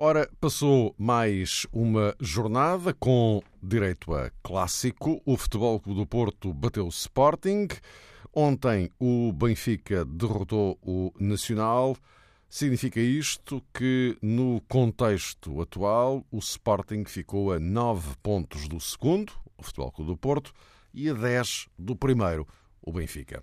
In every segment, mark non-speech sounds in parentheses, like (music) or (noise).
Ora, passou mais uma jornada com direito a clássico. O Futebol Clube do Porto bateu o Sporting. Ontem o Benfica derrotou o Nacional. Significa isto que, no contexto atual, o Sporting ficou a 9 pontos do segundo, o Futebol Clube do Porto, e a 10 do primeiro, o Benfica.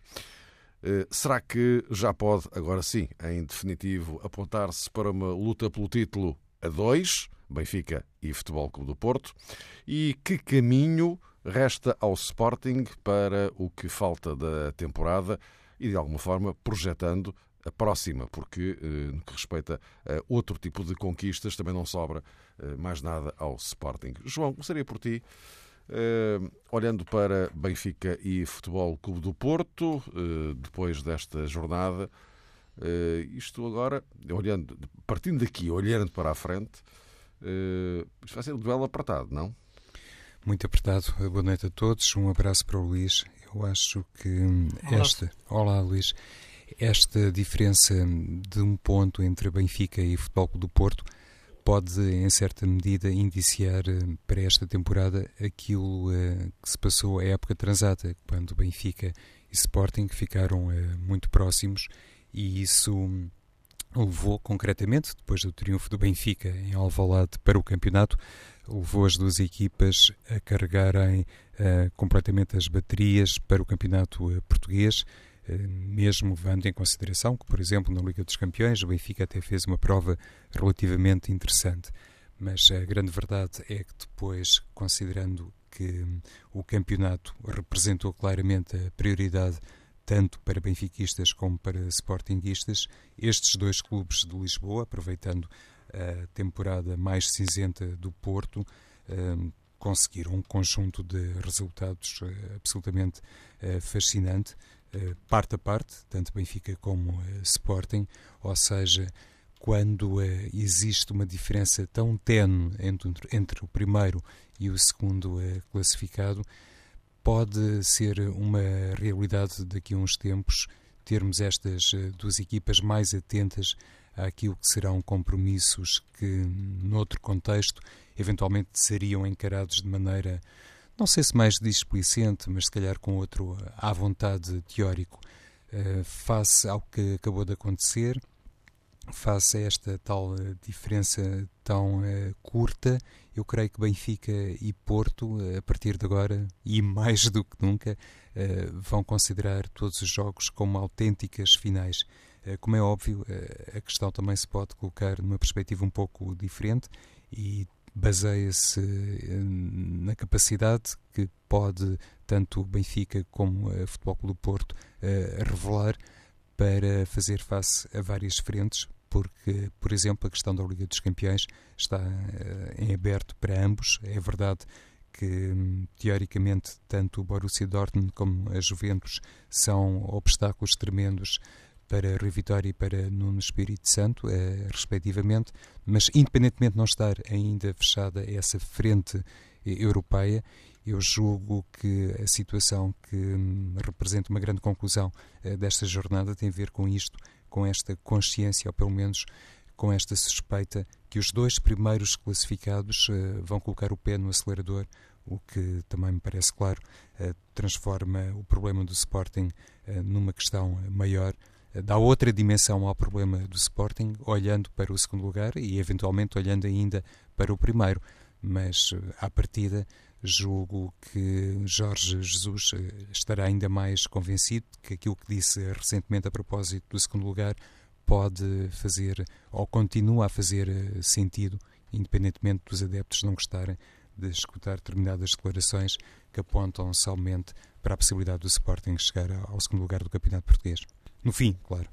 Eh, será que já pode, agora sim, em definitivo, apontar-se para uma luta pelo título a dois, Benfica e Futebol Clube do Porto? E que caminho resta ao Sporting para o que falta da temporada e, de alguma forma, projetando a próxima, porque eh, no que respeita a outro tipo de conquistas também não sobra eh, mais nada ao Sporting. João, começaria por ti. Uh, olhando para Benfica e Futebol Clube do Porto, uh, depois desta jornada, uh, isto agora, olhando, partindo daqui, olhando para a frente, isto vai ser um duelo apertado, não? Muito apertado. Boa noite a todos. Um abraço para o Luís. Eu acho que esta. Olá, Luís. Esta diferença de um ponto entre Benfica e Futebol Clube do Porto pode, em certa medida, indiciar eh, para esta temporada aquilo uh, que se passou à época transata, quando Benfica e Sporting ficaram uh, muito próximos e isso levou concretamente, depois do triunfo do Benfica em Alvalade para o campeonato, levou as duas equipas a carregarem uh, completamente as baterias para o campeonato português eh, mesmo levando em consideração que, por exemplo, na Liga dos Campeões, o Benfica até fez uma prova relativamente interessante. Mas a grande verdade é que depois, considerando que o campeonato representou claramente a prioridade tanto para benfiquistas como para sportinguistas, estes dois clubes de Lisboa, aproveitando a temporada mais cinzenta do Porto, eh, conseguiram um conjunto de resultados eh, absolutamente fascinante eh, parte a parte, tanto Benfica como Sporting, ou seja, quando existe uma diferença tão tenue entre, entre, o primeiro e o segundo classificado, pode ser uma realidade daqui a uns tempos termos estas duas equipas mais atentas àquilo que serão compromissos que, noutro contexto, eventualmente seriam encarados de maneira não sei se mais displicente, mas se calhar com outro à vontade teórico, uh, face ao que acabou de acontecer, face a esta tal eh, diferença tão uh, curta, eu creio que Benfica e Porto, a partir de agora, e (laughs) mais do que nunca, vão considerar todos os jogos como autênticas finais. Como é óbvio, a questão também se pode colocar numa perspectiva um pouco diferente e baseia-se eh, na capacidade que pode tanto o Benfica como o Futebol Clube Porto eh, revelar para fazer face a várias frentes, porque, por exemplo, a questão da Liga dos Campeões está eh, em aberto para ambos. É verdade que, teoricamente, tanto o Borussia Dortmund como a Juventus são obstáculos tremendos para Rui Vitória e para Nuno Espírito Santo, eh, respectivamente, mas independentemente de não estar ainda fechada essa frente europeia, eu julgo que a situação que hum, representa uma grande conclusão eh, desta jornada tem a ver com isto, com esta consciência, ou pelo menos com esta suspeita que os dois primeiros classificados eh, vão colocar o pé no acelerador, o que também me parece claro transforma o problema do Sporting numa questão maior dá outra dimensão ao problema do Sporting, olhando para o segundo lugar e eventualmente olhando ainda para o primeiro. Mas à partida julgo que Jorge Jesus eh, estará ainda mais convencido que aquilo que disse recentemente a propósito do segundo lugar pode fazer ou continua a fazer eh, sentido, independentemente dos adeptos não gostarem de escutar determinadas declarações que apontam somente para a possibilidade do Sporting chegar ao segundo lugar do Campeonato Português. No fim, claro.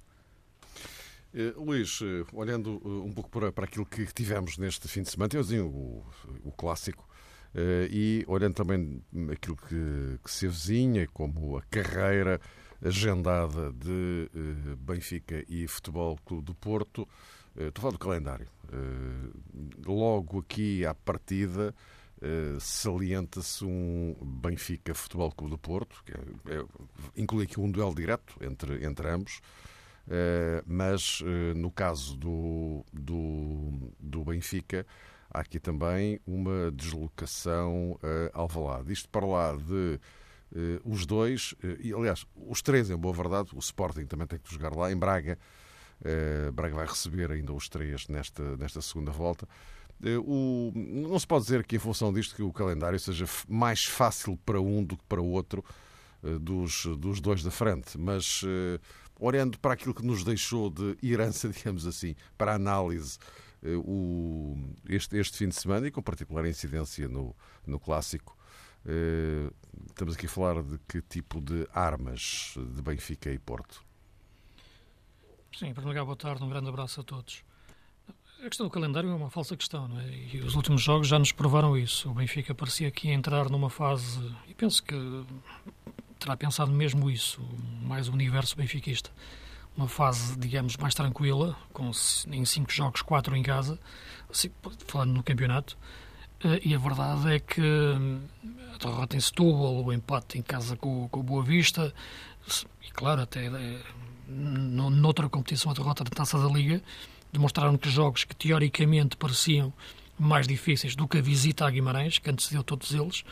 Uh, Luís, uh, olhando uh, um pouco para, para aquilo que tivemos neste fim de semana, temos o, o clássico, e olhando também aquilo que, que se avizinha, como a carreira agendada de Benfica e Futebol Clube do Porto, estou a falar do calendário. Logo aqui à partida, salienta-se um Benfica Futebol Clube do Porto, que é, é, inclui aqui um duelo direto entre, entre ambos, mas no caso do, do, do, Benfica há aqui também uma deslocação a Alvalade. Isto para lá de os dois, e aliás, os três em boa verdade, o Sporting também tem que jogar lá, em Braga, Braga vai receber ainda os três nesta, nesta segunda volta. O, não se pode dizer que, em função disto, que o calendário seja mais fácil para um do que para o outro dos, dos dois da frente, mas uh, olhando para aquilo que nos deixou de herança, (laughs) digamos assim, para a análise uh, o, este, este fim de semana e com particular incidência no, no clássico, uh, estamos aqui a falar de que tipo de armas de Benfica e Porto? Sim, em primeiro lugar, boa tarde, um grande abraço a todos. A questão do calendário é uma falsa questão, não é? E os últimos jogos já nos provaram isso. O Benfica parecia ia entrar numa fase, e penso que terá pensado mesmo isso, mais o universo benfiquista. Uma fase, digamos, mais tranquila, com em cinco jogos, quatro em casa, assim, falando no campeonato. Eh, e a verdade é que a derrota em Setúbal, o empate em casa com, com Boa Vista, e claro, até eh, noutra competição, a derrota da Taça da Liga, demonstraram que jogos que teoricamente pareciam mais difíceis do que a visita a Guimarães, que antecedeu todos eles,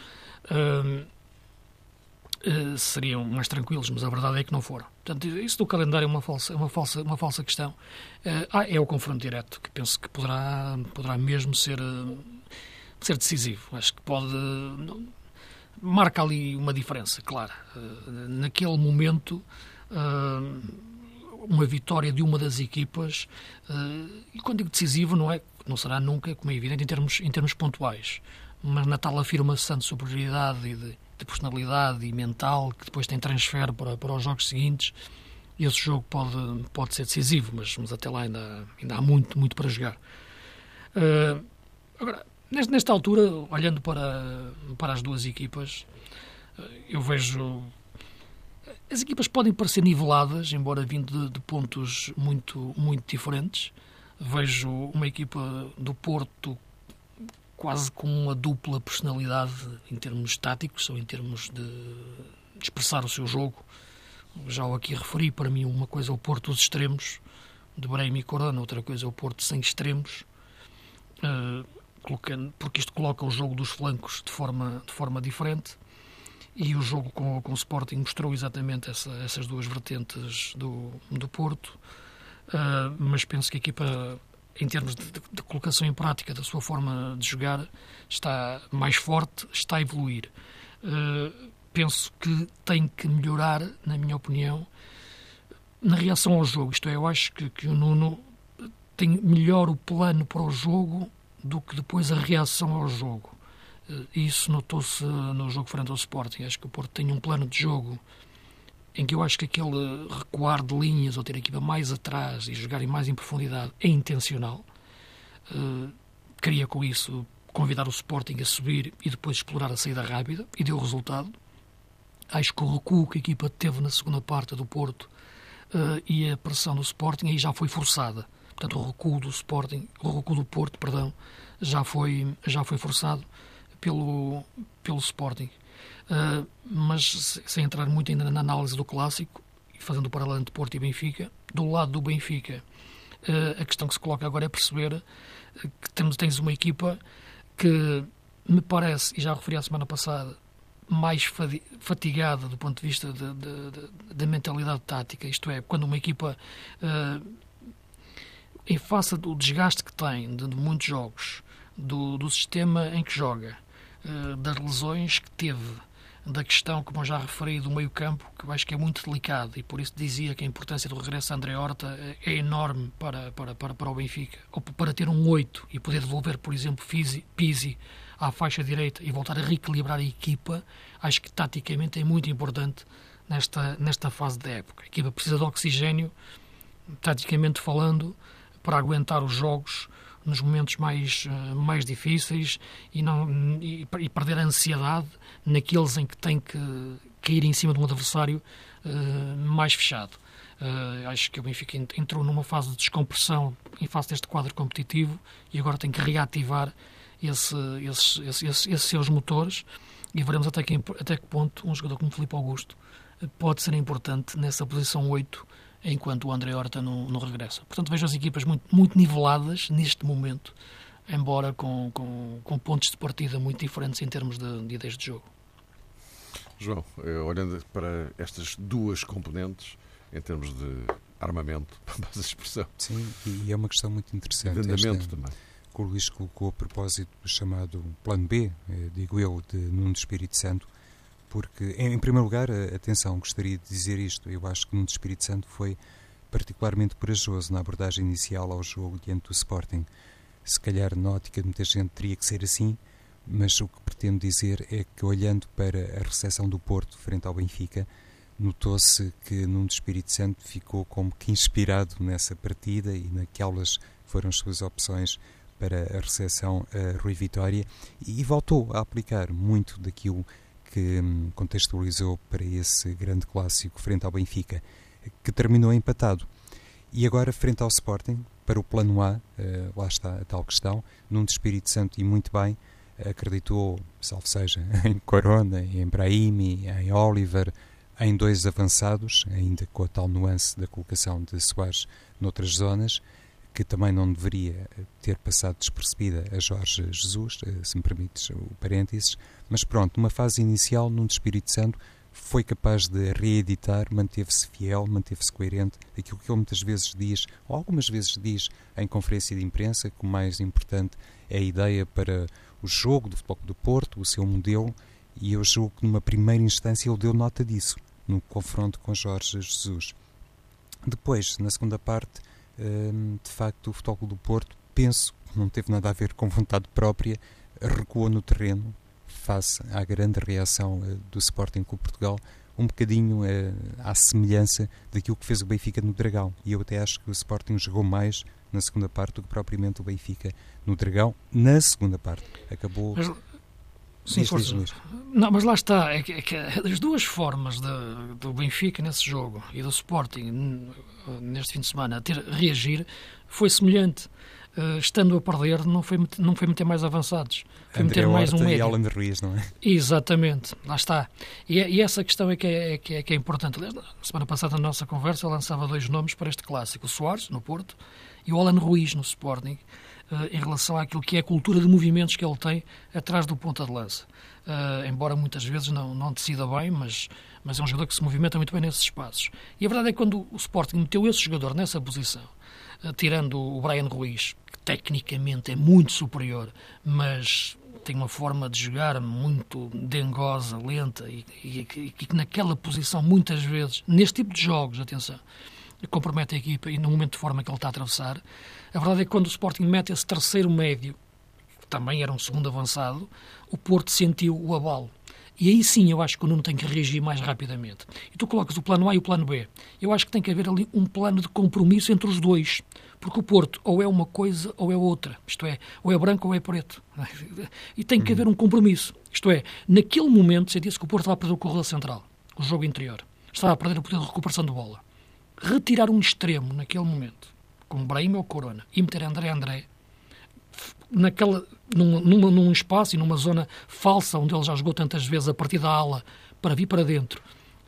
uh, seriam mais tranquilos, mas a verdade é que não foram. Portanto, isso do calendário é uma falsa, uma falsa, uma falsa questão. Uh, ah, é o confronto direto, que penso que poderá, poderá mesmo ser, ser decisivo. Acho que pode. marca ali uma diferença, claro. naquele momento uma vitória de uma das equipas, e quando digo decisivo, não, é, não será nunca, como é evidente, em termos, em termos pontuais, mas na tal afirmação de superioridade e de, de personalidade e mental, que depois tem transfer para, para os jogos seguintes, esse jogo pode, pode ser decisivo, mas, mas até lá ainda, ainda há muito, muito para jogar. Uh, agora, nesta altura, olhando para, para as duas equipas, eh, eu vejo as equipas podem parecer niveladas, embora vindo de, de, pontos muito, muito diferentes. Vejo uma equipa do Porto quase com uma dupla personalidade em termos táticos ou em termos de, de expressar o seu jogo. Já o aqui referi, para mim uma coisa é o Porto dos extremos, de Brahim e Corona, outra coisa é o Porto sem extremos, uh, colocando, porque isto coloca o jogo dos flancos de forma, de forma diferente. E o jogo com, com o Sporting mostrou exatamente essa, essas duas vertentes do, do Porto, uh, mas penso que a equipa, em termos de, de, de, colocação em prática da sua forma de jogar, está mais forte, está a evoluir. Uh, penso que tem que melhorar, na minha opinião, na reação ao jogo. Isto é, eu acho que, que o Nuno tem melhor o plano para o jogo do que depois a reação ao jogo. Eh, isso notou-se no jogo frente ao Sporting. Acho que o Porto tem um plano de jogo em que eu acho que aquele recuar de linhas ou ter a equipa mais atrás e jogarem mais em profundidade é intencional. Uh, queria com isso convidar o Sporting a subir e depois explorar a saída rápida e deu resultado. Acho que o recuo que a equipa teve na segunda parte do Porto uh, e a pressão do Sporting aí já foi forçada. Portanto, o recuo do Sporting, o recuo do Porto, perdão, já foi, já foi forçado pelo, pelo Sporting. Uh, mas sem entrar muito ainda na análise do clássico, e fazendo o paralelo entre Porto e Benfica, do lado do Benfica, uh, a questão que se coloca agora é perceber que temos, tens uma equipa que me parece, e já referi a semana passada, mais fatigada do ponto de vista da mentalidade tática, isto é, quando uma equipa, uh, em face do desgaste que tem de, de muitos jogos, do, do sistema em que joga, das lesões que teve, da questão, como já referi, do meio-campo, que eu acho que é muito delicado e por isso dizia que a importância do regresso de André Horta é enorme para, para, para, para o Benfica. Ou para ter um 8 e poder devolver, por exemplo, Pizzi à faixa direita e voltar a reequilibrar a equipa, acho que taticamente é muito importante nesta, nesta fase da época. A equipa precisa de oxigênio, taticamente falando, para aguentar os jogos nos momentos mais, uh, mais difíceis e, não, e, e, perder a ansiedade naqueles em que tem que cair em cima de um adversário uh, mais fechado. Uh, acho que o Benfica entrou numa fase de descompressão em face deste quadro competitivo e agora tem que reativar esse, esses, esses, esses, seus motores e veremos até que, até que ponto um jogador como Felipe Augusto pode ser importante nessa posição 8 enquanto o André Horta não, não regressa. Portanto, vejo as equipas muito, muito niveladas neste momento, embora com, com, com pontos de partida muito diferentes em termos de, de ideias de jogo. João, eh, olhando para estas duas componentes, em termos de armamento, (laughs) para a expressão. Sim, e é uma questão muito interessante. De andamento esta, também. Que o Luís colocou a propósito do chamado Plano B, eh, digo eu, de Nuno Espírito Santo, porque, em primeiro lugar, atenção, gostaria de dizer isto, eu acho que Nuno Espírito Santo foi particularmente corajoso na abordagem inicial ao jogo diante do Sporting. Se calhar, na ótica de muita gente, teria que ser assim, mas o que pretendo dizer é que, olhando para a recepção do Porto frente ao Benfica, notou-se que Nuno Espírito Santo ficou como que inspirado nessa partida e naquelas foram as suas opções para a recepção a Rui Vitória e voltou a aplicar muito daquilo que hum, contextualizou para esse grande clássico frente ao Benfica, que terminou empatado. E agora, frente ao Sporting, para o plano A, uh, lá está a tal questão, num de Espírito Santo e muito bem, acreditou, salvo seja, (laughs) em Corona, em Brahimi, em Oliver, em dois avançados, ainda com a tal nuance da colocação de Soares noutras zonas, que também não deveria ter passado despercebida a Jorge Jesus, eh, se me permites o parênteses, mas pronto, numa fase inicial, num Espírito Santo, foi capaz de reeditar, manteve-se fiel, manteve-se coerente, aquilo que ele muitas vezes diz, ou algumas vezes diz em conferência de imprensa, que o mais importante é a ideia para o jogo do Futebol do Porto, o seu modelo, e eu julgo que numa primeira instância ele deu nota disso, no confronto com Jorge Jesus. Depois, na segunda parte, de facto, o Futebol do Porto, penso que não teve nada a ver com vontade própria, recuou no terreno face à grande reação eh, do Sporting Clube Portugal, um bocadinho eh, à semelhança daquilo que fez o Benfica no Dragão. E eu até acho que o Sporting jogou mais na segunda parte do que propriamente o Benfica no Dragão. Na segunda parte, acabou. Sim, força. Não, mas lá está. É que, é que as duas formas de, do Benfica nesse jogo e do Sporting neste fim de semana a ter reagir foi semelhante. Uh, estando a perder, não foi, não foi meter mais avançados. Foi André meter mais Horta um médio. E Alan Ruiz, não é? Exatamente, lá está. E, e essa questão é que é, é, que é, que é importante. Na semana passada, na nossa conversa, eu lançava dois nomes para este clássico: o Soares, no Porto, e o Alan Ruiz, no Sporting, em relação àquilo que é a cultura de movimentos que ele tem atrás do ponta de lança. Uh, embora muitas vezes não, não decida bem, mas, mas é um jogador que se movimenta muito bem nesses espaços. E a verdade é que quando o Sporting meteu esse jogador nessa posição, uh, tirando o Brian Ruiz, que tecnicamente é muito superior, mas tem uma forma de jogar muito dengosa, lenta e, que naquela posição muitas vezes, neste tipo de jogos, atenção, compromete a equipa e no momento de forma que ele está a atravessar. A verdade é que quando o Sporting mete esse terceiro médio, que também era um segundo avançado, o Porto sentiu o abalo. E aí sim eu acho que o Nuno tem que reagir mais rapidamente. E tu colocas o plano A e o plano B. Eu acho que tem que haver ali um plano de compromisso entre os dois. Porque o Porto ou é uma coisa ou é outra. Isto é, ou é branco ou é preto. (laughs) E tem que haver um compromisso. Isto é, naquele momento sentia-se que o Porto estava a perder o corredor central, o jogo interior. Estava a perder o poder de recuperação de bola retirar um extremo naquele momento, como Brahim ou Corona, e meter André André naquela, num, num, espaço e numa zona falsa onde ele já jogou tantas vezes a partir da ala para vir para dentro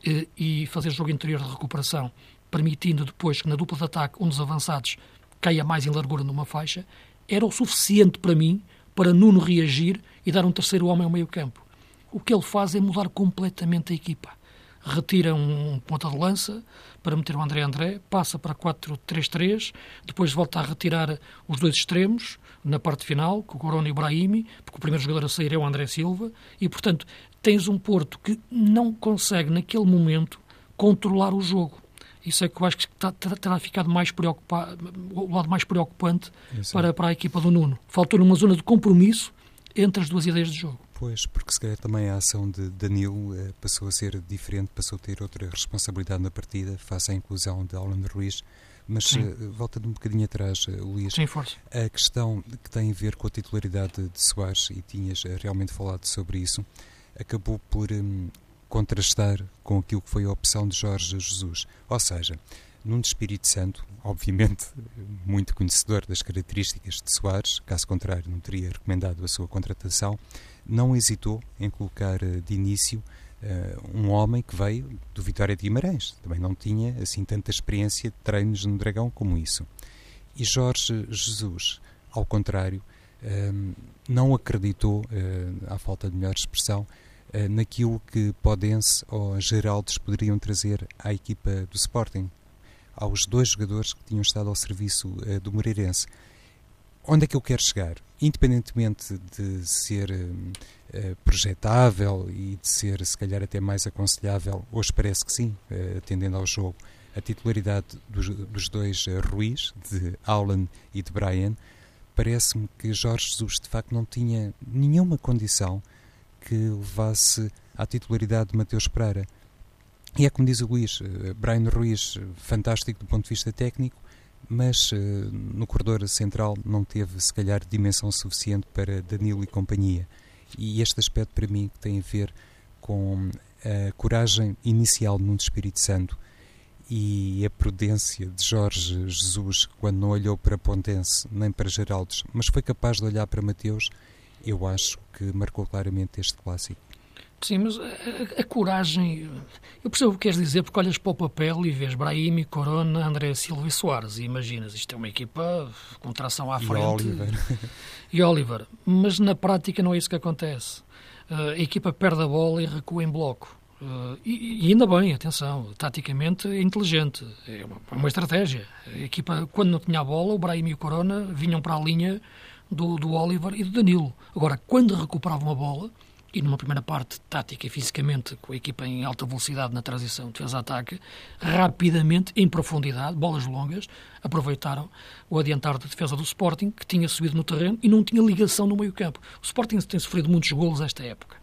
e, e fazer jogo interior de recuperação, permitindo depois que na dupla de ataque um dos avançados caia mais em largura numa faixa, era o suficiente para mim para Nuno reagir e dar um terceiro homem ao meio campo. O que ele faz é mudar completamente a equipa retira um ponta de lança para meter o André André, passa para 4-3-3, depois volta a retirar os dois extremos na parte final, com o Corona e o Brahimi, porque o primeiro jogador a sair é o André Silva, e portanto tens um Porto que não consegue naquele momento controlar o jogo. Isso é que eu acho que está, terá ficado mais preocupado, o lado mais preocupante para, para a equipa do Nuno. Faltou numa zona de compromisso entre as duas ideias de jogo. Pois, porque se calhar também a ação de Danilo eh, passou a ser diferente, passou a ter outra responsabilidade na partida, face à inclusão de Alan Ruiz. Mas uh, voltando um bocadinho atrás, uh, Luís, Sim, força. a questão que tem a ver com a titularidade de Soares, e tinhas realmente falado sobre isso, acabou por um, contrastar com aquilo que foi a opção de Jorge Jesus. Ou seja, Nuno Espírito Santo, obviamente muito conhecedor das características de Soares, caso contrário não teria recomendado a sua contratação, não hesitou em colocar eh, de início uh, um homem que veio do Vitória de Guimarães. Também não tinha assim tanta experiência de treinos no Dragão como isso. E Jorge Jesus, ao contrário, uh, não acreditou, uh, à falta de melhor expressão, naquilo que Podense ou Geraldes poderiam trazer à equipa do Sporting, aos dois jogadores que tinham estado ao serviço do Moreirense. Onde é que eu quero chegar? Independentemente de ser uh, projetável e de ser, se calhar, até mais aconselhável, hoje parece que sim, uh, atendendo ao jogo, a titularidade dos, dos dois uh, Ruiz, de Alan e de Brian, parece-me que Jorge Jesus, de facto, não tinha nenhuma condição que levasse à titularidade de Mateus Pereira. E é como diz o Luís, Brian Ruiz, fantástico do ponto de vista técnico, mas uh, no corredor central não teve, se calhar, dimensão suficiente para Danilo e companhia. E este aspecto, para mim, tem a ver com a coragem inicial Nuno Espírito Santo e a prudência de Jorge Jesus, quando não olhou para Pontense nem para Geraldes, mas foi capaz de olhar para Mateus, eu acho que marcou claramente este clássico. Sim, mas a, a, coragem. Eu percebo o que queres dizer, porque olhas para o papel e vês Brahimi, Corona, André Silva e Soares, e imaginas, isto é uma equipa com tração à frente. E Oliver. E Oliver. Mas na prática não é isso que acontece. A equipa perde a bola e recua em bloco. Uh, e, e, ainda bem, atenção, taticamente é inteligente, é uma, é uma, estratégia. A equipa, quando não tinha a bola, o Brahim e o Corona vinham para a linha do, do Oliver e do Danilo. Agora, quando recuperavam a bola, e numa primeira parte tática e fisicamente, com a equipa em alta velocidade na transição defesa-ataque, rapidamente, em profundidade, bolas longas, aproveitaram o adiantar da defesa do Sporting, que tinha subido no terreno e não tinha ligação no meio-campo. O Sporting tem sofrido muitos golos esta época.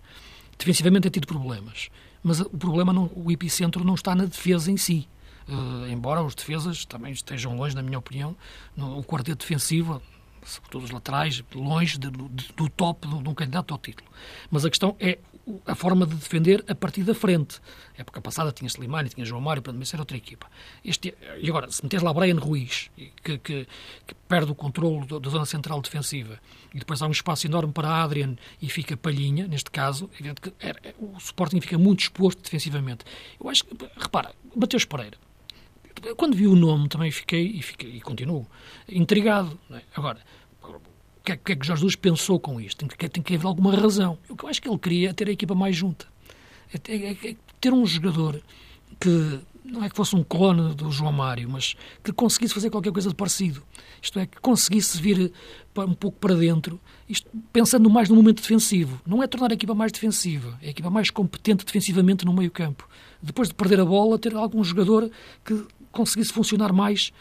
Defensivamente tem tido problemas, mas o problema, não, o epicentro não está na defesa em si. Uh, embora os defesas também estejam longe, na minha opinião, no, o quarteto defensivo, sobretudo os laterais, longe de, do, do top de um candidato ao título. Mas a questão é a forma de defender a partir da frente. A época passada tinha Slimani, tinha João Mário, para isso era outra equipa. Este, e agora, se meteres lá Brian Ruiz, que, que, que perde o controle da, zona central defensiva, e depois há um espaço enorme para Adrian e fica Palhinha, neste caso, é, o Sporting fica muito exposto defensivamente. Eu acho que, repara, Mateus Pereira, quando vi o nome também fiquei, e, fiquei, e continuo, intrigado. É? Agora, o que, é, que é que Jorge Jesus pensou com isto? Tem que, tem que haver alguma razão. O que eu acho que ele queria é ter a equipa mais junta. É, é, é, ter um jogador que não é que fosse um clone do João Mário, mas que conseguisse fazer qualquer coisa de parecido. Isto é, que conseguisse vir um pouco para dentro, isto, pensando mais no momento defensivo. Não é tornar a equipa mais defensiva, é a equipa mais competente defensivamente no meio campo. Depois de perder a bola, ter algum jogador que conseguisse funcionar mais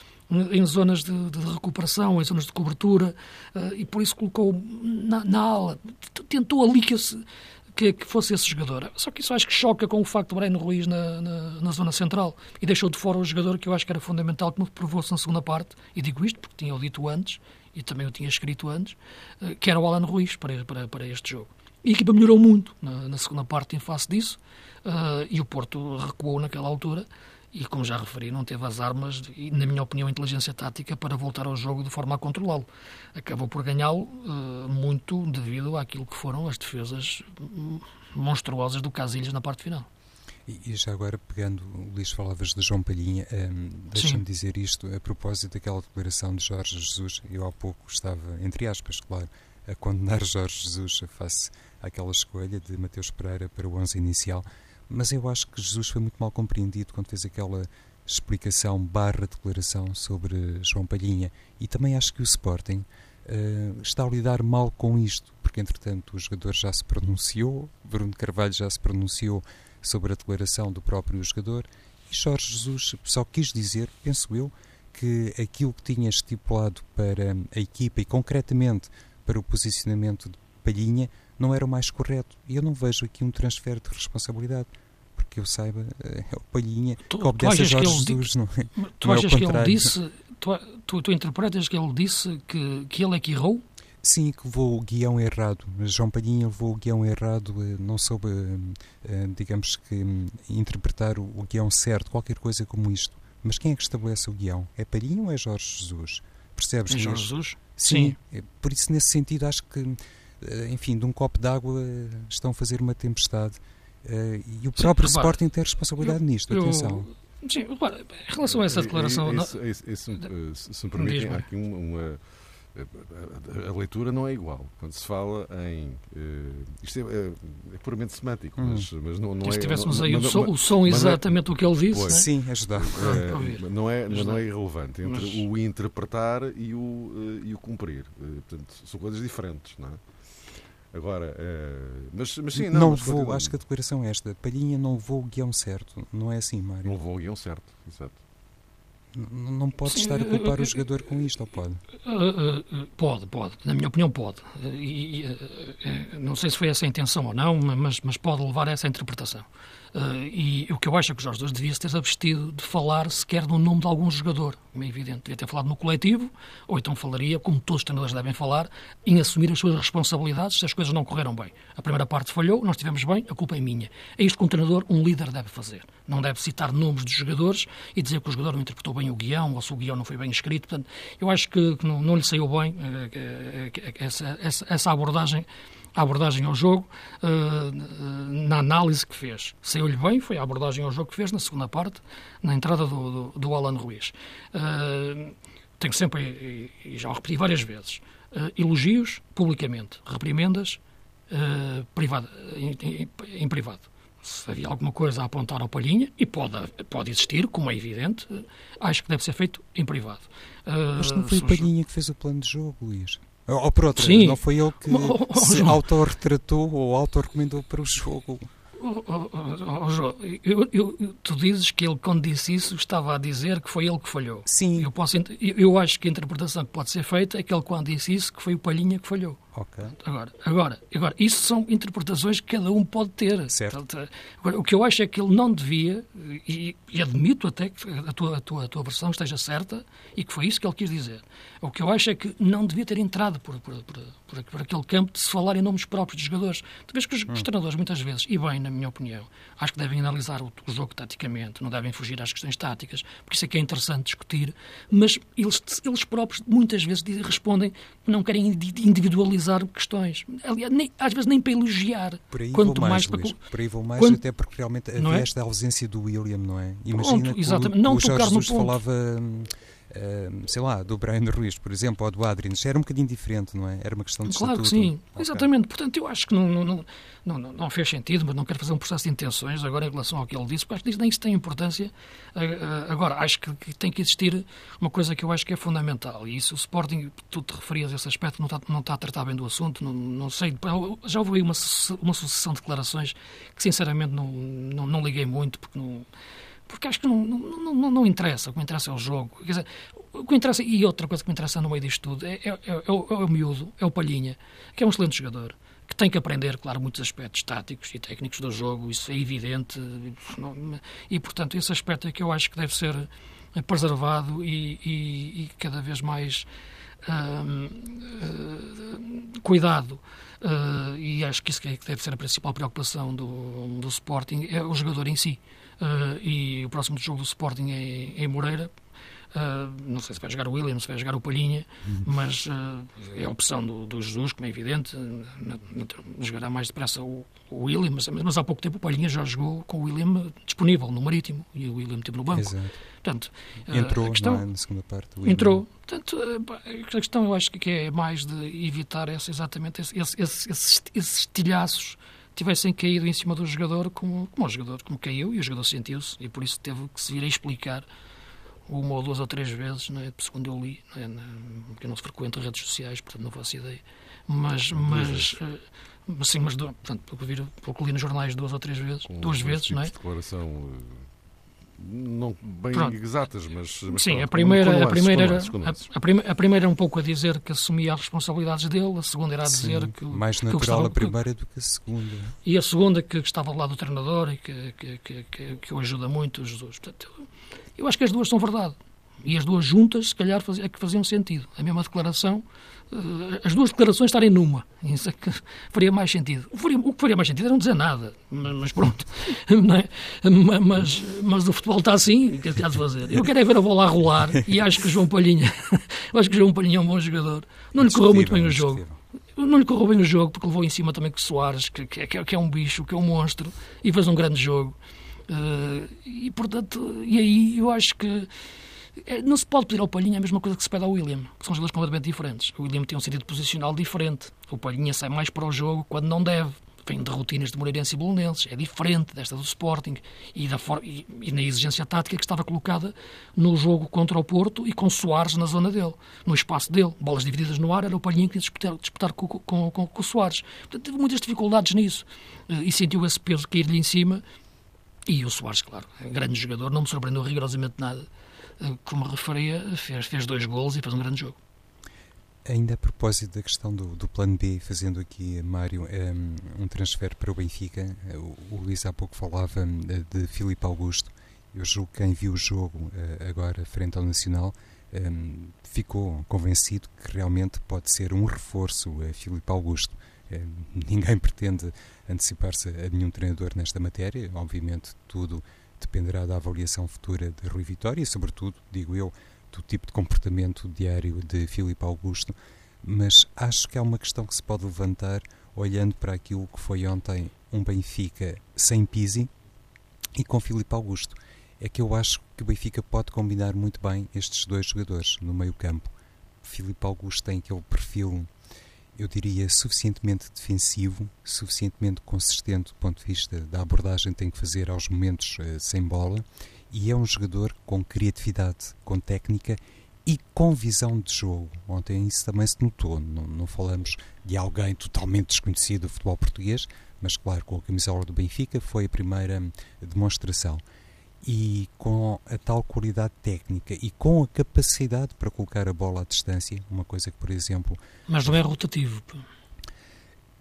em zonas de, de, recuperação, em zonas de cobertura, uh, e por isso colocou na, na ala, tentou ali que, esse, que, que, fosse esse jogador. Só que isso acho que choca com o facto de Breno Ruiz na, na, na, zona central e deixou de fora o jogador que eu acho que era fundamental, como provou-se na segunda parte, e digo isto porque tinha o dito antes, e também o tinha escrito antes, uh, que era o Alan Ruiz para, para, para este jogo. E a equipa melhorou muito na, na segunda parte em face disso, uh, e o Porto recuou naquela altura, e, como já referi, não teve as armas e, na minha opinião, a inteligência tática para voltar ao jogo de forma a controlá-lo. Acabou por ganhá-lo uh, muito devido àquilo que foram as defesas monstruosas do Casilhas na parte final. E, e já agora, pegando, Luís, falavas de João Palhinha, um, deixa-me dizer isto a propósito daquela declaração de Jorge Jesus. Eu há pouco estava, entre aspas, claro, a condenar Jorge Jesus face àquela escolha de Mateus Pereira para o 11 inicial mas eu acho que Jesus foi muito mal compreendido quando fez aquela explicação barra declaração sobre João Palhinha. E também acho que o Sporting uh, está a lidar mal com isto, porque entretanto o jogador já se pronunciou, Bruno Carvalho já se pronunciou sobre a declaração do próprio jogador, e Jorge Jesus só quis dizer, penso eu, que aquilo que tinha estipulado para a equipa e concretamente para o posicionamento de Palhinha não era o mais correto. E eu não vejo aqui um transfer de responsabilidade. Porque eu saiba, é o Palhinha tu, que obedece a Jorge Jesus, não é? Tu não achas é que ele disse, tu, tu, tu, interpretas que ele disse que, que ele é que errou? Sim, que levou o guião errado. João Palhinha levou o guião errado, eh, não soube, eh, digamos que, hum, interpretar o guião certo, qualquer coisa como isto. Mas quem é que estabelece o guião? É Palhinha ou é Jorge Jesus? Percebes? É Jorge Jesus? Sim. Sim. É, por isso, nesse sentido, acho que, eh, enfim, de um copo d'água estão a fazer uma tempestade. E o próprio Sim, Sporting tem responsabilidade eu, nisto, atenção. Eu, sim, em relação a essa declaração... Isso, isso, isso, se me permitem, há aqui uma a, leitura não é igual. Quando se fala em. Uh, isto é, é, é, puramente semântico, hum. mas, mas não, não é. Se tivéssemos aí não, o, som, o som exatamente o que ele disse. Pois, Sim, ajudar. É, não, é, não é irrelevante entre mas... o interpretar e o, uh, e o cumprir. Uh, portanto, são coisas diferentes, não é? Agora, mas, mas sim, não. Não vou, acho que a declaração é esta. Palhinha não vou o guião certo. Não é assim, Mário? Não vou o guião certo, exato. Não pode Sim, estar a culpar uh, o jogador com isto, ou pode? Uh, pode, pode. Na minha opinião, pode. E, não sei se foi essa a intenção ou não, mas, mas pode levar a essa interpretação. Uh, e o que eu acho é que o Jorge Jesus devia ter abstido de falar sequer no nome de algum jogador, como é evidente. Devia ter falado no coletivo, ou então falaria, como todos os treinadores devem falar, em assumir as suas responsabilidades se as coisas não correram bem. A primeira parte falhou, nós estivemos bem, a culpa é minha. É isto que um treinador, um líder, deve fazer. Não deve citar nomes dos jogadores e dizer que o jogador não interpretou bem o guião, ou se o guião não foi bem escrito. Portanto, eu acho que não, não lhe saiu bem uh, essa, essa, essa abordagem a abordagem ao jogo uh, na análise que fez. Saiu-lhe bem, foi a abordagem ao jogo que fez na segunda parte, na entrada do, do, do Alan Ruiz. Uh, tenho sempre, e, já o repeti várias vezes, uh, elogios publicamente, reprimendas privado, em, em, em, privado. Se havia alguma coisa a apontar ao Palhinha, e pode, pode existir, como é evidente, acho que deve ser feito em privado. Mas não foi o Palhinha que fez o plano de jogo, Luís? Ou por outra, Sim. não foi ele que (laughs) se autorretratou ou autorrecomendou para o jogo. Oh, oh, João, eu, eu, tu dizes que ele, quando disse isso, estava a dizer que foi ele que falhou. Sim. Eu, posso, eu acho que a interpretação que pode ser feita é que ele, quando disse isso, que foi o Palhinha que falhou. Ok. Agora, agora, agora, isso são interpretações que cada um pode ter. Certo. Agora, o que eu acho é que ele não devia, e, e admito até que a tua, a, tua, a tua versão esteja certa, e que foi isso que ele quis dizer. O que eu acho é que não devia ter entrado por, por, por, por, por aquele campo de se falar em nomes próprios de jogadores. Tu vês que os, hum. os treinadores, muitas vezes, e bem, na minha opinião, acho que devem analisar o, o, jogo taticamente, não devem fugir às questões táticas, porque isso é que é interessante discutir, mas eles, eles próprios, muitas vezes, respondem que não querem individualizar questões. Aliás, nem, às vezes nem para elogiar. Por aí quanto mais, mais Luís, para... Por aí vou mais, Quanto... até porque realmente havia é? esta ausência do William, não é? Imagina Pronto, exatamente. que o, não o Jorge Jesus falava... Uh, sei lá, do Brian Ruiz, por exemplo, ou do Adrien, era um bocadinho diferente, não é? Era uma questão de Claro estatuto. que sim, okay. exatamente. Portanto, eu acho que não, não, não, não, não fez sentido, mas não quero fazer um processo de intenções agora em relação ao que ele disse, porque acho que nem isso tem importância. Uh, agora, acho que, que, tem que existir uma coisa que eu acho que é fundamental, e isso o Sporting, tu te referias a esse aspecto, não está, não está a tratar bem do assunto, não, não sei, já houve aí uma, uma sucessão de declarações que sinceramente não, não, não liguei muito, porque não porque acho que não, não, não, não, interessa. O que interessa é o jogo. Quer dizer, o que interessa, e outra coisa que me interessa no meio disto tudo, é, é, é, é, o, é o miúdo, é o Palhinha, que é um excelente jogador, que tem que aprender, claro, muitos aspectos táticos e técnicos do jogo, isso é evidente, e, portanto, esse aspecto é que eu acho que deve ser preservado e, e, e cada vez mais hum, hum, cuidado. Uh, e acho que isso é que deve ser a principal preocupação do, do Sporting, é o jogador em si. Uh, e o próximo jogo do Sporting é em Moreira, Uh, não sei se vai jogar o William, se vai jogar o Palhinha, uhum. mas uh, é a opção do, do, Jesus, como é evidente. jogará mais depressa o, o William, mas, mas, há pouco tempo o Palhinha já jogou com o William disponível no Marítimo e o William teve no banco. Exato. Portanto, uh, entrou a questão, é, na segunda parte. Entrou. Portanto, a questão eu acho que é mais de evitar essa, exatamente esse, esse, esses, esses tilhaços tivessem caído em cima do jogador como, como o jogador como caiu e o jogador sentiu-se e por isso teve que se vir a explicar uma ou duas ou três vezes, não é? segundo eu li, não é? porque eu não frequento redes sociais, portanto não faço ideia, mas, mas, uh, sim, mas portanto, pelo que, vi, pelo que li nos jornais duas ou três vezes, Com duas vezes, não é? De declaração, não bem Pronto. exatas, mas, mas sim, pronto, a primeira, a primeira era, a, a, primeira, a primeira era um pouco a dizer que assumia as responsabilidades dele, a segunda era a dizer sim, que mais natural gostava, a primeira do que a segunda. E a segunda que, que estava do lado do treinador e que que, que, que, que o ajuda muito, Jesus. Portanto, eu acho que as duas são verdade. E as duas juntas, se calhar, é que faziam sentido. A mesma declaração, eh, as duas declarações estarem numa. Isso é que (laughs) faria mais sentido. O, que faria mais sentido era não dizer nada. Mas, pronto. (laughs) É? Mas, mas o futebol está assim, o que é que há de fazer? Eu quero é ver a bola a rolar e acho que João Palhinha, (laughs) acho que João Palhinha é um bom jogador. Não lhe correu muito bem o jogo. Não lhe correu bem o jogo porque levou em cima também o Soares, que, que, é, que é um bicho, que é um monstro, e fez um grande jogo. Uh, e portanto, e aí eu acho que é, não se pode pedir ao Palhinha a mesma coisa que se pede ao William, que são jogadores completamente diferentes. O William tem um sentido posicional diferente. O Palhinha sai mais para o jogo quando não deve. Vem de rotinas de Moreirense e Bolonenses. É diferente desta do Sporting e, da e, na exigência tática que estava colocada no jogo contra o Porto e com Soares na zona dele, no espaço dele. Bolas divididas no ar, era o Palhinha que ia disputar, disputar com, com, com, com o Soares. Portanto, teve muitas dificuldades nisso eh, e sentiu esse peso cair-lhe em cima. E o Soares, claro, é grande jogador, não me surpreendeu rigorosamente nada como referia, fez, fez dois golos e fez um grande jogo. Ainda a propósito da questão do, do plano B, fazendo aqui, Mário, um, um transfer para o Benfica, o, o Luís há pouco falava de, de Filipe Augusto. Eu julgo que quem viu o jogo uh, agora frente ao Nacional um, ficou convencido que realmente pode ser um reforço a Filipe Augusto. Uh, (laughs) ninguém pretende antecipar-se a nenhum treinador nesta matéria, obviamente tudo dependerá da avaliação futura de Rui Vitória e, sobretudo, digo eu, do tipo de comportamento diário de Filipe Augusto, mas acho que há uma questão que se pode levantar olhando para aquilo que foi ontem um Benfica sem Pisi e com Filipe Augusto. É que eu acho que o Benfica pode combinar muito bem estes dois jogadores no meio campo. Filipe Augusto tem aquele perfil eu diria, suficientemente defensivo, suficientemente consistente do ponto de vista da abordagem que tem que fazer aos momentos uh, sem bola, e é um jogador com criatividade, com técnica e com visão de jogo. Ontem isso também se notou. Não, não falamos de alguém totalmente desconhecido do futebol português, mas claro, com a camisola do Benfica foi a primeira demonstração e com a tal qualidade técnica e com a capacidade para colocar a bola à distância, uma coisa que, por exemplo. Mas não é rotativo.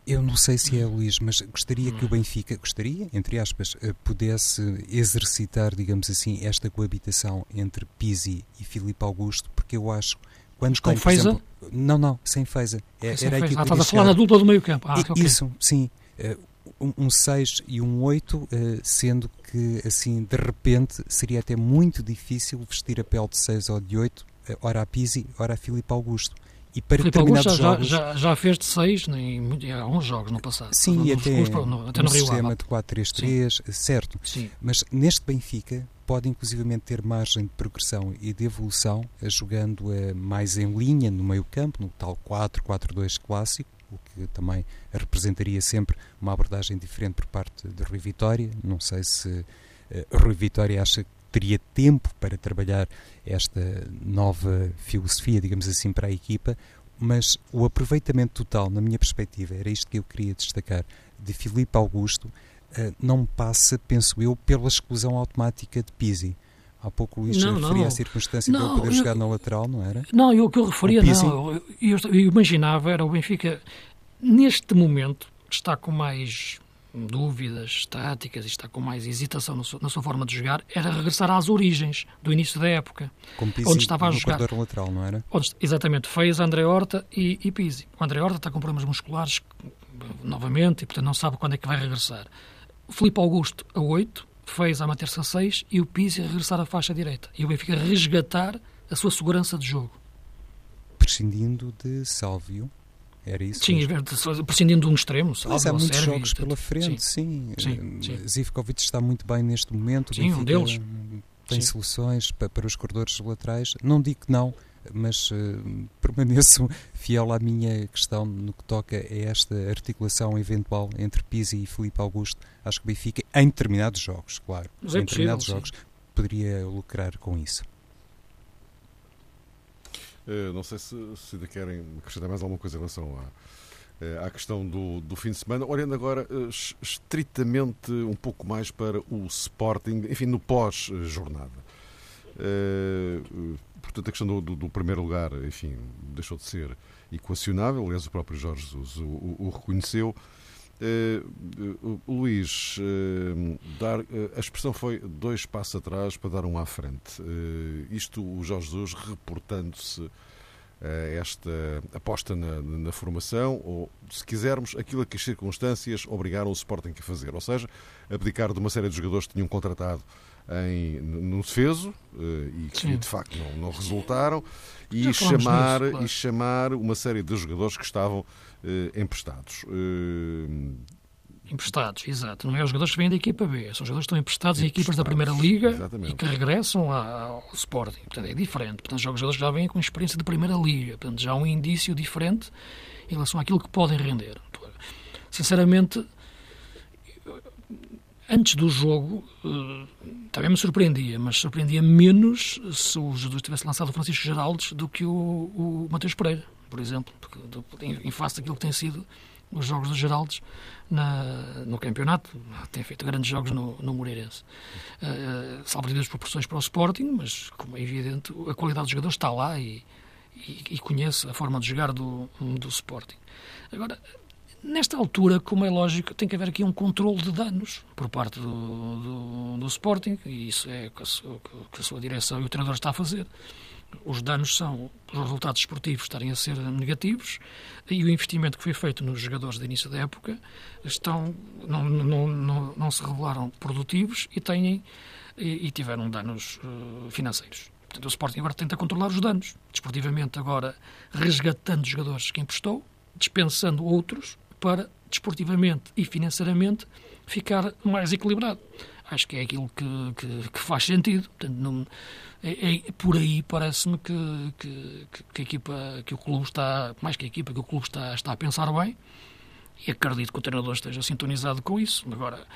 Eu não sei se é, Luís, mas gostaria que o Benfica, gostaria, entre aspas, eh, pudesse exercitar, digamos assim, esta coabitação entre Pizzi e Filipe Augusto, porque eu acho. Quando com tem, Feiza? Exemplo, não, não, sem Feiza. É, sem era Feiza. Ah, estás a falar na dupla do meio campo. Ah, e, Isso, sim. Uh, um 6 e um 8, eh, sendo que, assim, de repente, seria até muito difícil vestir a pele de 6 ou de 8, eh, ora a Pizzi, ora a Filipe Augusto. E para Filipe Augusto jogos... Já, já, fez de 6 em há uns jogos no passado. Sim, e até, no, até no, no sistema de 4-3-3, certo. Sim. Mas neste Benfica pode inclusivamente ter margem de progressão e de evolução, jogando mais em linha no meio campo, no tal 4-4-2 clássico, o que também representaria sempre uma abordagem diferente por parte de Rui Vitória. Não sei se uh, Rui Vitória acha que teria tempo para trabalhar esta nova filosofia, digamos assim, para a equipa, mas o aproveitamento total, na minha perspectiva, era isto que eu queria destacar, de Filipe Augusto, uh, não passa, penso eu, pela exclusão automática de Pizzi. Há pouco o Luís não, referia não. a circunstância não, para ele poder jogar na lateral, não era? Não, eu, o que eu referia, não. Eu, eu, eu, imaginava, era o Benfica, neste momento, está com mais dúvidas táticas e está com mais hesitação na sua, na sua, forma de jogar, era regressar às origens do início da época. Com Pizzi onde estava a jogar. lateral, não era? Onde, exatamente, fez André Horta e, e Pizzi. O André Horta está com problemas musculares novamente e, portanto, não sabe quando é que vai regressar. Filipe Augusto a 8, fez a Materça 6 e o Pizzi regressar à faixa direita. E o Benfica resgatar a sua segurança de jogo. Prescindindo de Sálvio, era isso? Sim, prescindindo de um extremo. Sálvio, Mas há muitos jogos pela frente, sim. sim. sim, sim. Zivkovic está muito bem neste momento. Sim, Benfica um deles. Tem sim. soluções para, para os corredores laterais. Não digo que não, mas uh, permaneço (laughs) fiel à minha questão no que toca a esta articulação eventual entre Pizzi e Felipe Augusto. Acho que o Benfica, em determinados jogos, claro, mas é em determinados possível, jogos, poderia lucrar com isso. Uh, não sei se, se ainda querem acrescentar mais alguma coisa em relação à questão do, do fim de semana, olhando agora estritamente um pouco mais para o Sporting, enfim, no pós-jornada. Portanto, a questão do, do, do, primeiro lugar, enfim, deixou de ser equacionável, aliás, o próprio Jorge Jesus o, o, o reconheceu. Uh, Luís, uh, dar, a expressão foi dois passos atrás para dar um à frente. isto o Jorge Jesus reportando-se esta aposta na, na, formação, ou, se quisermos, aquilo que as circunstâncias obrigaram o Sporting a fazer, ou seja, abdicar de uma série de jogadores que tinham contratado em, no defeso e que Sim. de facto não, não resultaram e chamar, nisso, claro. e chamar uma série de jogadores que estavam emprestados. Emprestados, exato. Não é os jogadores que vêm da equipa B, são os jogadores que estão emprestados, em equipas da Primeira Liga exatamente. e que regressam ao Sporting. Portanto, é diferente. Portanto, são jogadores já vêm com experiência de Primeira Liga. Portanto, já há um indício diferente em relação àquilo que podem render. Sinceramente, antes do jogo, uh, também me surpreendia, mas surpreendia menos se o Jesus tivesse lançado o Francisco Geraldes do que o, o Mateus Pereira, por exemplo, porque, em, em face daquilo que tem sido os jogos do Geraldes na, no campeonato. Tem feito grandes jogos no, no Moreirense. Uh, salvo de proporções para o Sporting, mas, como é evidente, a qualidade dos jogadores está lá e, e, e conhece a forma de jogar do, do Sporting. Agora, nesta altura, como é lógico, tem que haver aqui um controle de danos por parte do, do, do Sporting, e isso é o que a, que a sua direção e o treinador está a fazer os danos são os resultados esportivos estarem a ser negativos e o investimento que foi feito nos jogadores de início da época estão, não, não, não, não se revelaram produtivos e, têm, e, e tiveram danos uh, financeiros. Portanto, o Sporting agora tenta controlar os danos. Desportivamente, agora resgatando jogadores que emprestou, dispensando outros para, desportivamente e financeiramente, ficar mais equilibrado. Acho que é aquilo que, que, que faz sentido. Portanto, não, é, é, por aí parece-me que, que, que, a equipa, que o clube está, mais que a equipa, que o clube está, está a pensar bem e acredito que o treinador esteja sintonizado com isso. Agora,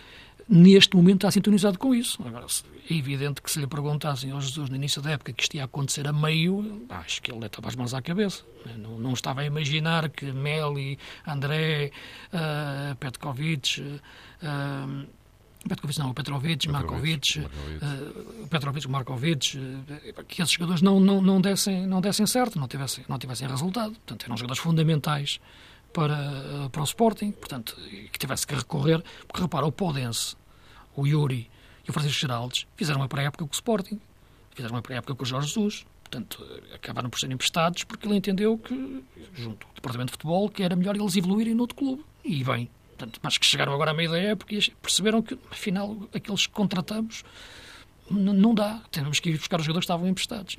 neste momento está sintonizado com isso. Agora, é evidente que se lhe perguntassem ao Jesus no início da época que isto ia acontecer a meio, acho que ele estava as mãos à cabeça. Não, não estava a imaginar que Meli, André, uh, Petkovic, uh, Petkovic não, Petrovic, Markovic, uh, Petrovic, Markovic, uh, que esses jogadores não, não, não, dessem, não dessem certo, não tivessem, não tivessem resultado. Portanto, eram jogadores fundamentais para, uh, para o Sporting, portanto, que tivesse que recorrer, porque repara, o Podense, o Yuri e o Francisco Geraldes fizeram uma pré-época com o Sporting, fizeram uma pré-época com o Jorge Jesus, portanto, acabaram por ser emprestados porque ele entendeu que, junto ao Departamento de Futebol, que era melhor eles evoluírem no outro clube. E bem, Portanto, mas que chegaram agora à meia da época e perceberam que, afinal, aqueles que contratamos não dá. Temos que ir buscar os jogadores que estavam emprestados.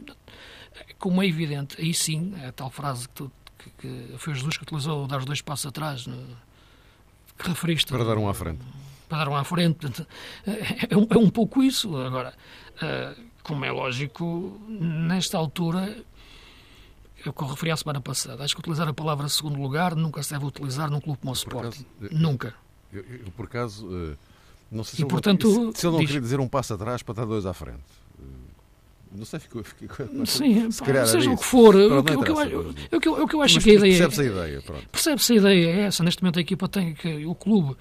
Como é evidente, aí sim, é a tal frase que, tu, que, que foi Jesus que utilizou, dar os dois passos atrás, no, que referiste. Para dar um à frente. Para dar um à frente. Portanto, é, um, é um pouco isso. Agora, eh, como é lógico, nesta altura eu que referi à semana passada, acho que utilizar a palavra segundo lugar nunca se deve utilizar num clube como o Sporting. nunca. Eu, eu, por acaso, eh, não sei se, e, ele, portanto, se, se ele não diz... queria dizer um passo atrás para dar dois à frente. Eh, não sei, ficou. ficou Sim, se pá, seja o que for. o, que, o, que eu, o, que eu, o que eu acho que a ideia. Percebe-se a ideia. Percebe-se a ideia é essa. Neste momento a equipa tem que. O clube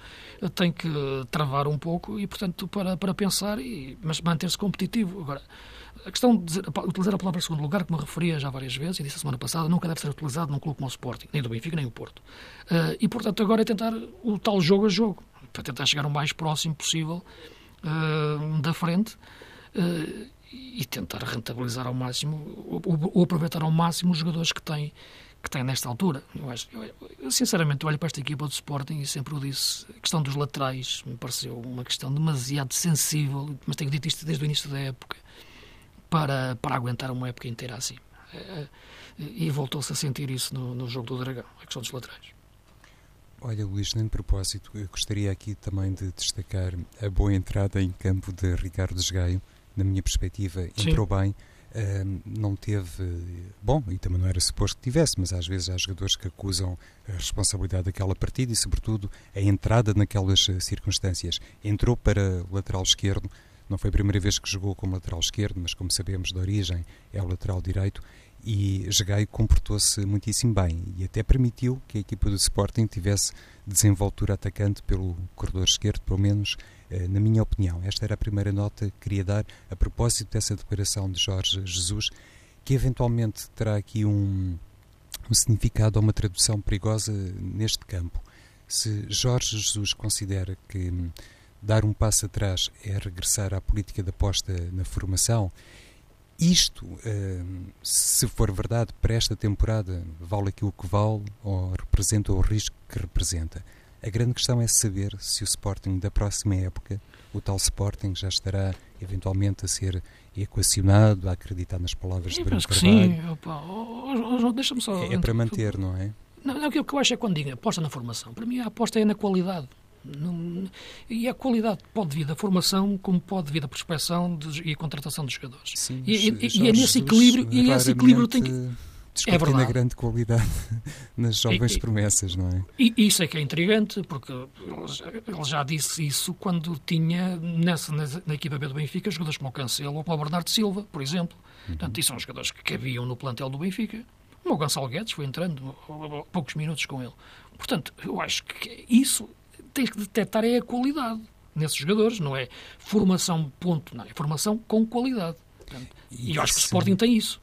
tem que travar um pouco e, portanto, para, para pensar, e, mas manter-se competitivo. Agora a questão de dizer, utilizar a palavra segundo lugar, como me referia já várias vezes, e disse a semana passada, nunca deve ser utilizado num clube como o Sporting, nem do Benfica, nem o Porto. Uh, e, portanto, agora é tentar o tal jogo a jogo, para tentar chegar o mais próximo possível uh, da frente uh, e tentar rentabilizar ao máximo, ou, ou, aproveitar ao máximo os jogadores que tem, que tem nesta altura. Eu acho, eu, sinceramente, olho para esta equipa do Sporting e sempre o disse, a questão dos laterais me pareceu uma questão demasiado sensível, mas tenho dito isto desde o início da época para, para aguentar uma época inteira assim. Eh, e voltou-se a sentir isso no, no jogo do Dragão, a questão dos laterais. Olha, Luís, nem de propósito, eu gostaria aqui também de destacar a boa entrada em campo de Ricardo Desgaio. Na minha perspectiva, entrou Sim. bem. Não teve. Bom, e também não era suposto que tivesse, mas às vezes há jogadores que acusam a responsabilidade daquela partida e, sobretudo, a entrada naquelas eh, circunstâncias. Entrou para lateral esquerdo, não foi a primeira vez que jogou como lateral esquerdo, mas como sabemos de origem é o lateral direito e Jogai comportou-se muitíssimo bem e até permitiu que a equipa do Sporting tivesse desenvoltura atacante pelo corredor esquerdo, pelo menos na minha opinião. Esta era a primeira nota que queria dar a propósito dessa declaração de Jorge Jesus, que eventualmente terá aqui um, um significado ou uma tradução perigosa neste campo. Se Jorge Jesus considera que hum, dar um passo atrás é regressar à política de aposta na formação, isto, hum, se for verdade, para esta temporada, vale aquilo que vale ou representa o risco que representa. A grande questão é saber se o Sporting da próxima época, o tal Sporting, já estará eventualmente a ser equacionado, a acreditar nas palavras eu de Bruno Carvalho. Sim, oh, oh, deixa-me só. É, é, para manter, não é? Não, não, o que eu acho é quando digo aposta na formação. Para mim, a aposta é na qualidade. Não, e a qualidade pode vir da formação, como pode vir da prospecção de, e a contratação dos jogadores. Sim, e, e, e é nesse equilíbrio, e é esse equilíbrio tem que. É verdade. na grande qualidade (laughs) nas jovens e, promessas, não é? E isso é que é intrigante, porque ele já disse isso quando tinha nessa, na, equipa B do Benfica jogadores como o Cancelo ou como o Bernardo Silva, por exemplo. Uhum. Portanto, e são jogadores que cabiam no plantel do Benfica. O Gonçalo Guedes foi entrando poucos minutos com ele. Portanto, eu acho que isso tem que detectar é a qualidade nesses jogadores, não é formação ponto, não é formação com qualidade. Portanto, e eu acho que o Sporting tem isso.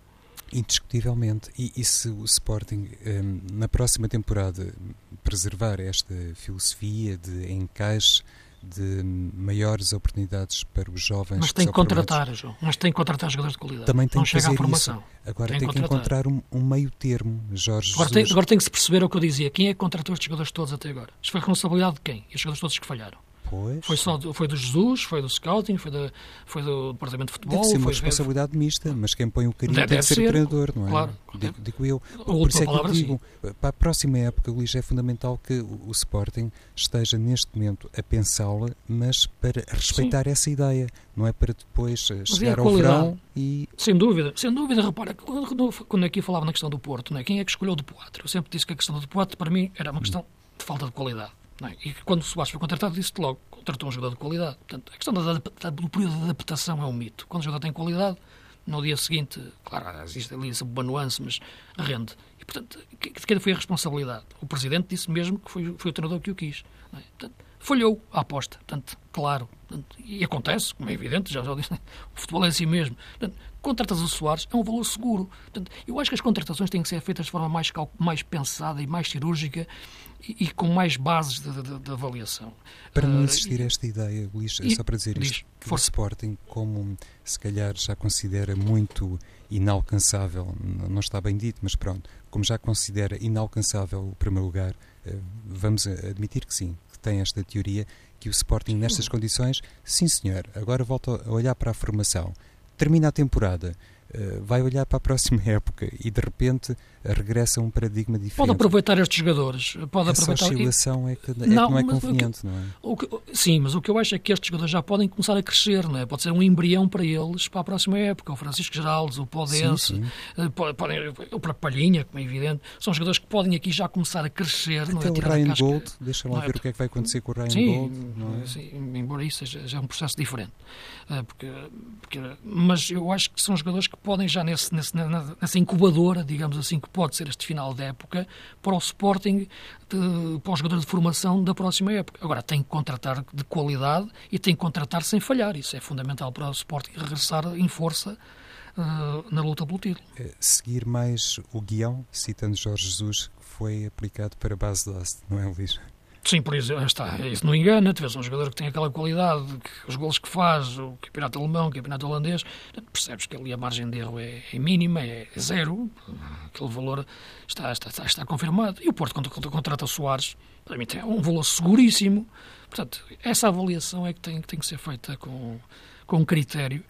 Indiscutivelmente. E, e se o Sporting, um, na próxima temporada, preservar esta filosofia de encaixe, de maiores oportunidades para os jovens. Mas tem que contratar, João. Mas tem que contratar jogadores de qualidade. Também tem Não que fazer à formação. Isso. Agora tem, tem que encontrar um, um, meio termo, Jorge agora tem, agora tem que se perceber o que eu dizia. Quem é que contratou estes jogadores todos até agora? Isto foi a responsabilidade de quem? E os jogadores todos que falharam. Pois. Foi, só, foi do Jesus, foi do scouting, foi, do, foi do departamento de futebol. Deve ser uma foi, responsabilidade mista, mas quem põe o carinho deve, deve ser, ser treinador, não é? Claro. Digo, digo eu. Por isso é que eu digo, sim. para a próxima época, Luís, é fundamental que o, o Sporting esteja neste momento a pensá-la, mas para respeitar sim. essa ideia, não é para depois eh, chegar ao verão e... Sem dúvida, sem dúvida, repara, quando, quando aqui falava na questão do Porto, não é? quem é que escolheu o do Poitre? Eu sempre disse que a questão do Poitre, para mim, era uma questão de falta de qualidade. É? E quando o Soares foi contratado, disse-te logo, contratou um jogador de qualidade. Portanto, a questão da, do período de adaptação é um mito. Quando o jogador tem qualidade, no dia seguinte, claro, existe ali uma nuance, mas rende. E, portanto, de quem foi a responsabilidade? O Presidente disse mesmo que foi, foi o treinador que o quis. É? Portanto, falhou a aposta. Portanto, claro. Portanto, e acontece, como é evidente, já, já disse, (laughs) o futebol é assim mesmo. Portanto, contratas o Soares é um valor seguro. Portanto, eu acho que as contratações têm que ser feitas de forma mais, mais pensada e mais cirúrgica e, e com mais bases de, de, de avaliação. Para não ah, existir uh, esta ideia, Luís, é só para dizer diz, isto, que o Sporting, como se calhar já considera muito inalcançável, não está bem dito, mas pronto, como já considera inalcançável o primeiro lugar, eh, vamos admitir que sim, que tem esta teoria que o Sporting nestas condições, sim senhor, agora volta a olhar para a formação, termina a temporada, eh, vai olhar para a próxima (laughs) época e de repente regressa a um paradigma diferente. Pode aproveitar estes jogadores. Pode Essa aproveitar... oscilação é que, é não, que não é conveniente, que, não é? O que, sim, mas o que eu acho é que estes jogadores já podem começar a crescer, não é? Pode ser um embrião para eles para a próxima época. O Francisco Geraldes, o Podense, sim, sim. Eh, podem, o próprio Palhinha, como é evidente, são jogadores que podem aqui já começar a crescer. Até não é? o Ryan Gold, deixa lá é? ver o que é que vai acontecer com o Ryan sim, Gold. Não é? sim, embora isso seja já um processo diferente. Eh, porque, porque, mas eu acho que são jogadores que podem já nesse, nesse, nessa incubadora, digamos assim, que pode ser este final da época para o Sporting, de, para os jogadores de formação da próxima época. Agora, tem que contratar de qualidade e tem que contratar sem falhar. Isso é fundamental para o Sporting regressar em força uh, na luta pelo título. Seguir mais o guião, citando Jorge Jesus, que foi aplicado para a base de não é, Luís? Sim, por isso, está, isso não engana, vês um jogador que tem aquela qualidade, que, os golos que faz, o campeonato alemão, o campeonato holandês, percebes que ali a margem de erro é, é mínima, é, zero, aquele valor está, está, está, está confirmado. E o Porto, quando, contrata Soares, para mim tem um valor seguríssimo. Portanto, essa avaliação é que tem, tem que ser feita com, com critério,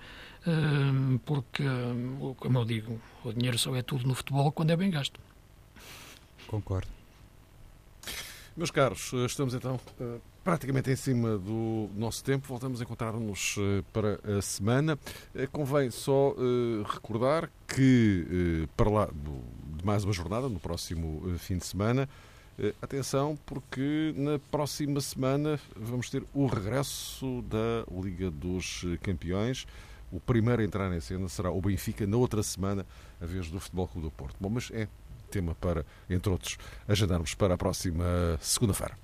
hum, porque, hum, como eu digo, o dinheiro só é tudo no futebol quando é bem gasto. Concordo. Meus caros, eh, estamos então eh, praticamente em cima do nosso tempo. Voltamos a encontrar-nos eh, para a semana. Convém só recordar que, para lá de mais uma jornada, no próximo fim de semana, atenção, porque na próxima semana vamos ter o regresso da Liga dos Campeões o primeiro a entrar em cena será o Benfica na outra semana, a vez do Futebol Clube do Porto. Bom, mas é tema para, entre outros, agendarmos para a próxima segunda-feira.